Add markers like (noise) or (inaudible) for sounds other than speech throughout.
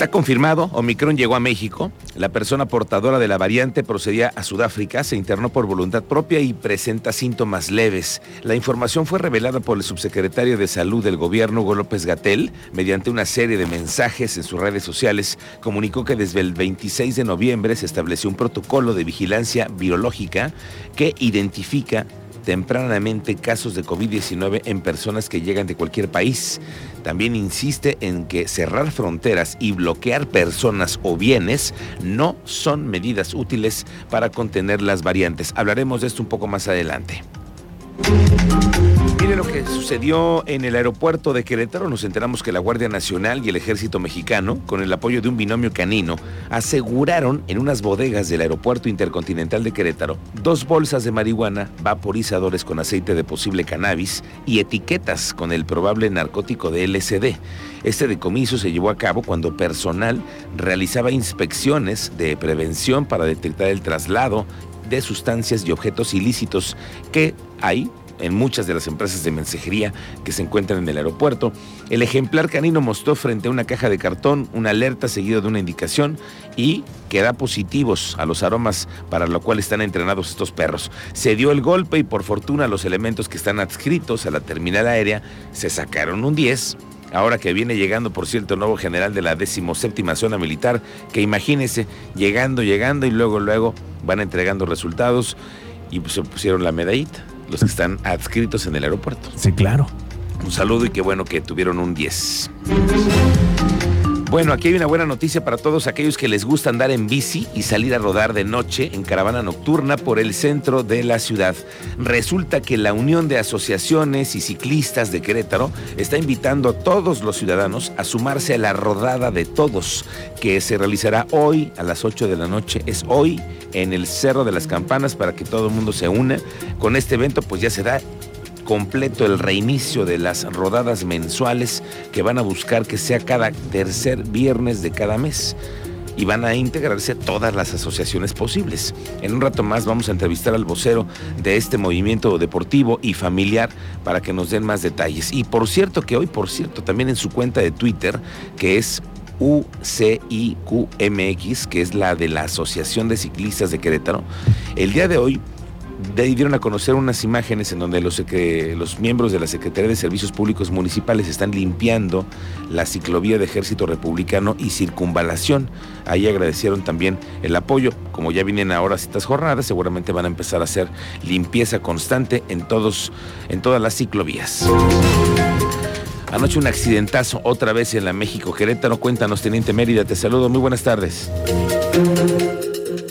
Está confirmado, Omicron llegó a México. La persona portadora de la variante procedía a Sudáfrica, se internó por voluntad propia y presenta síntomas leves. La información fue revelada por el subsecretario de Salud del gobierno, Hugo López Gatel, mediante una serie de mensajes en sus redes sociales. Comunicó que desde el 26 de noviembre se estableció un protocolo de vigilancia biológica que identifica tempranamente casos de COVID-19 en personas que llegan de cualquier país. También insiste en que cerrar fronteras y bloquear personas o bienes no son medidas útiles para contener las variantes. Hablaremos de esto un poco más adelante. Que sucedió en el aeropuerto de Querétaro. Nos enteramos que la Guardia Nacional y el Ejército Mexicano, con el apoyo de un binomio canino, aseguraron en unas bodegas del Aeropuerto Intercontinental de Querétaro dos bolsas de marihuana, vaporizadores con aceite de posible cannabis y etiquetas con el probable narcótico de LSD. Este decomiso se llevó a cabo cuando personal realizaba inspecciones de prevención para detectar el traslado de sustancias y objetos ilícitos que hay en muchas de las empresas de mensajería que se encuentran en el aeropuerto. El ejemplar canino mostró frente a una caja de cartón una alerta seguida de una indicación y que da positivos a los aromas para lo cual están entrenados estos perros. Se dio el golpe y por fortuna los elementos que están adscritos a la terminal aérea se sacaron un 10 ahora que viene llegando, por cierto, el nuevo general de la 17 zona militar, que imagínese, llegando, llegando y luego, luego van entregando resultados y se pusieron la medallita, los que están adscritos en el aeropuerto. Sí, claro. Un saludo y qué bueno que tuvieron un 10. Bueno, aquí hay una buena noticia para todos aquellos que les gusta andar en bici y salir a rodar de noche en caravana nocturna por el centro de la ciudad. Resulta que la Unión de Asociaciones y Ciclistas de Querétaro está invitando a todos los ciudadanos a sumarse a la rodada de todos, que se realizará hoy a las 8 de la noche. Es hoy en el Cerro de las Campanas para que todo el mundo se una. Con este evento pues ya se da completo el reinicio de las rodadas mensuales que van a buscar que sea cada tercer viernes de cada mes y van a integrarse todas las asociaciones posibles. En un rato más vamos a entrevistar al vocero de este movimiento deportivo y familiar para que nos den más detalles. Y por cierto que hoy, por cierto, también en su cuenta de Twitter, que es UCIQMX, que es la de la Asociación de Ciclistas de Querétaro, el día de hoy de ahí dieron a conocer unas imágenes en donde los, los miembros de la Secretaría de Servicios Públicos Municipales están limpiando la ciclovía de Ejército Republicano y Circunvalación. Ahí agradecieron también el apoyo. Como ya vienen ahora estas jornadas, seguramente van a empezar a hacer limpieza constante en, todos, en todas las ciclovías. Anoche un accidentazo otra vez en la México Querétaro. Cuéntanos, Teniente Mérida, te saludo. Muy buenas tardes.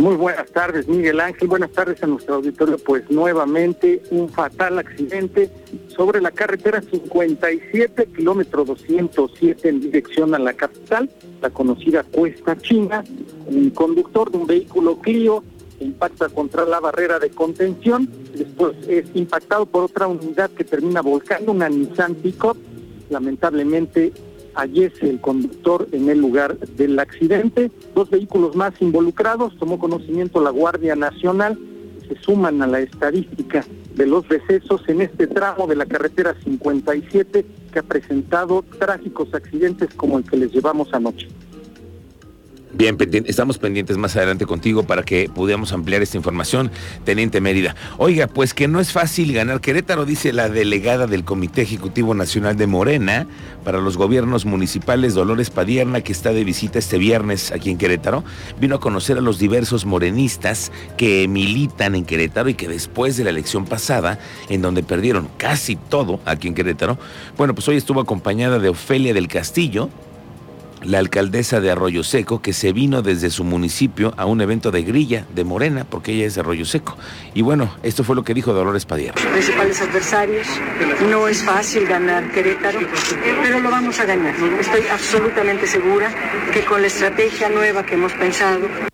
Muy buenas tardes, Miguel Ángel. Buenas tardes a nuestro auditorio. Pues nuevamente un fatal accidente sobre la carretera 57, kilómetro 207 en dirección a la capital, la conocida Cuesta China. Un conductor de un vehículo Clio impacta contra la barrera de contención, después es impactado por otra unidad que termina volcando, una Nissan Pickup. Lamentablemente fallece el conductor en el lugar del accidente. Dos vehículos más involucrados, tomó conocimiento la Guardia Nacional, se suman a la estadística de los decesos en este tramo de la carretera 57 que ha presentado trágicos accidentes como el que les llevamos anoche. Bien, estamos pendientes más adelante contigo para que podamos ampliar esta información, Teniente Mérida. Oiga, pues que no es fácil ganar Querétaro, dice la delegada del Comité Ejecutivo Nacional de Morena para los gobiernos municipales, Dolores Padierna, que está de visita este viernes aquí en Querétaro. Vino a conocer a los diversos morenistas que militan en Querétaro y que después de la elección pasada, en donde perdieron casi todo aquí en Querétaro, bueno, pues hoy estuvo acompañada de Ofelia del Castillo, la alcaldesa de Arroyo Seco, que se vino desde su municipio a un evento de grilla de Morena, porque ella es de Arroyo Seco. Y bueno, esto fue lo que dijo Dolores Padierna. Principales adversarios, no es fácil ganar Querétaro, pero lo vamos a ganar. Estoy absolutamente segura que con la estrategia nueva que hemos pensado,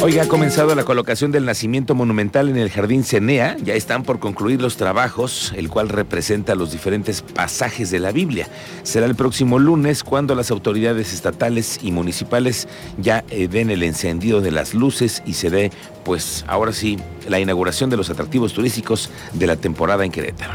Hoy ha comenzado la colocación del nacimiento monumental en el Jardín Cenea. Ya están por concluir los trabajos, el cual representa los diferentes pasajes de la Biblia. Será el próximo lunes cuando las autoridades estatales y municipales ya eh, den el encendido de las luces y se dé, pues ahora sí, la inauguración de los atractivos turísticos de la temporada en Querétaro.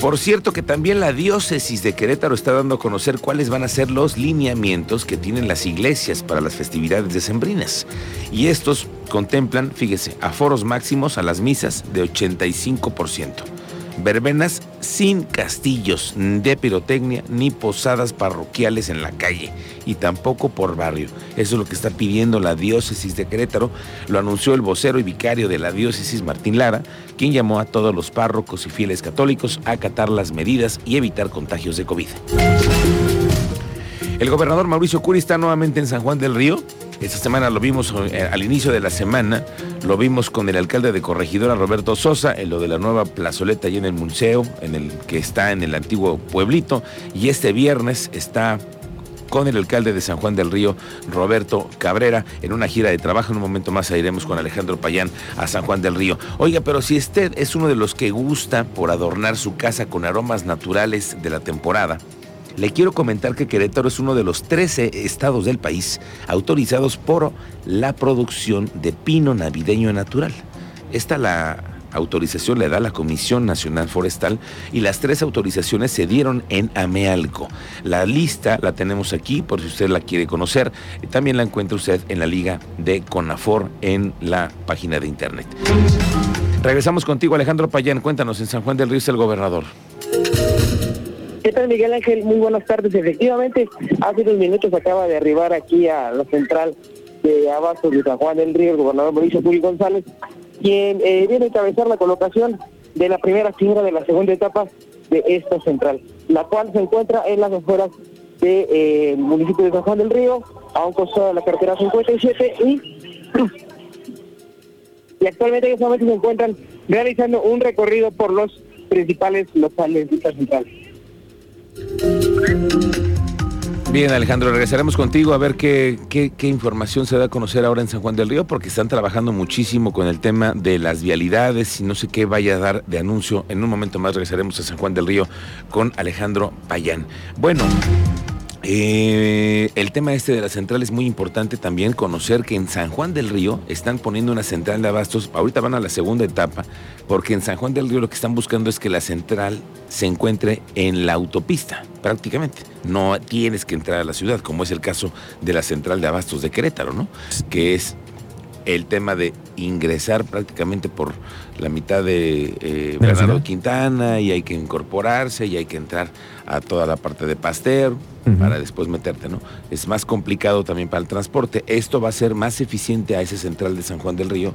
Por cierto que también la diócesis de Querétaro está dando a conocer cuáles van a ser los lineamientos que tienen las iglesias para las festividades decembrinas. Y estos contemplan, fíjese, aforos máximos a las misas de 85% verbenas sin castillos de pirotecnia ni posadas parroquiales en la calle y tampoco por barrio. Eso es lo que está pidiendo la diócesis de Querétaro. Lo anunció el vocero y vicario de la diócesis Martín Lara, quien llamó a todos los párrocos y fieles católicos a acatar las medidas y evitar contagios de COVID. El gobernador Mauricio Curi está nuevamente en San Juan del Río esta semana lo vimos eh, al inicio de la semana, lo vimos con el alcalde de Corregidora Roberto Sosa en lo de la nueva plazoleta allí en el museo, en el que está en el antiguo pueblito, y este viernes está con el alcalde de San Juan del Río, Roberto Cabrera, en una gira de trabajo. En un momento más iremos con Alejandro Payán a San Juan del Río. Oiga, pero si usted es uno de los que gusta por adornar su casa con aromas naturales de la temporada, le quiero comentar que Querétaro es uno de los 13 estados del país autorizados por la producción de pino navideño natural. Esta la autorización le da la Comisión Nacional Forestal y las tres autorizaciones se dieron en Amealco. La lista la tenemos aquí por si usted la quiere conocer. También la encuentra usted en la liga de Conafor en la página de internet. Regresamos contigo Alejandro Payán. Cuéntanos, en San Juan del Río es el gobernador. ¿Qué tal, Miguel Ángel? Muy buenas tardes. Efectivamente, hace unos minutos acaba de arribar aquí a la central de Abastos de San Juan del Río el gobernador Mauricio Puri González, quien eh, viene a encabezar la colocación de la primera figura de la segunda etapa de esta central, la cual se encuentra en las afueras del de, eh, municipio de San Juan del Río, a un costado de la carretera 57 y, (clears throat) y actualmente en este se encuentran realizando un recorrido por los principales locales de esta central. Bien, Alejandro, regresaremos contigo a ver qué, información se da a conocer ahora en San Juan del Río, porque están trabajando muchísimo con el tema de las vialidades y no sé qué vaya a dar de anuncio. En un momento más regresaremos a San Juan del Río con Alejandro Payán. Bueno. Eh, el tema este de la central es muy importante también conocer que en San Juan del Río están poniendo una central de abastos, ahorita van a la segunda etapa, porque en San Juan del Río lo que están buscando es que la central se encuentre en la autopista, prácticamente. No tienes que entrar a la ciudad, como es el caso de la central de abastos de Querétaro, ¿no? Que es el tema de ingresar prácticamente por la mitad de eh, Bernardo Quintana y hay que incorporarse y hay que entrar a toda la parte de Pasteur para después meterte, ¿no? Es más complicado también para el transporte. Esto va a ser más eficiente a ese central de San Juan del Río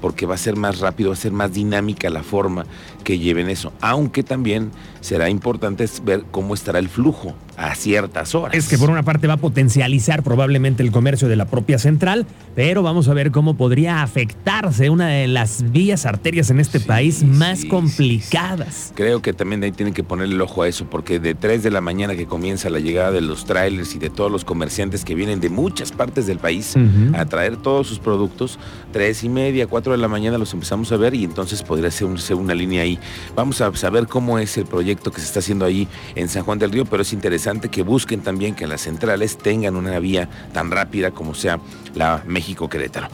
porque va a ser más rápido, va a ser más dinámica la forma que lleven eso. Aunque también será importante ver cómo estará el flujo a ciertas horas. Es que por una parte va a potencializar probablemente el comercio de la propia central, pero vamos a ver cómo podría afectarse una de las vías arterias en este país más complicadas. Creo que también ahí tienen que ponerle el ojo a eso, porque de 3 de la mañana que comienza la llegada de los trailers y de todos los comerciantes que vienen de muchas partes del país a traer todos sus productos, tres y media, 4 de la mañana los empezamos a ver y entonces podría ser, una línea ahí. Vamos a saber cómo es el proyecto que se está haciendo ahí en San Juan del Río, pero es interesante que busquen también que las centrales tengan una vía tan rápida como sea la México-Querétaro.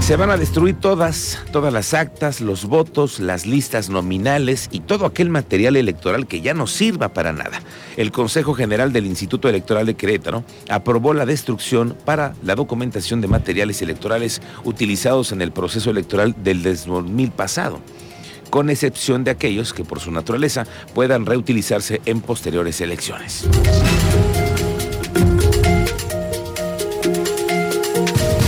Se van a destruir todas, todas las actas, los votos, las listas nominales y todo aquel material electoral que ya no sirva para nada. El Consejo General del Instituto Electoral de Querétaro aprobó la destrucción para la documentación de materiales electorales utilizados en el proceso electoral del 2000 pasado con excepción de aquellos que por su naturaleza puedan reutilizarse en posteriores elecciones.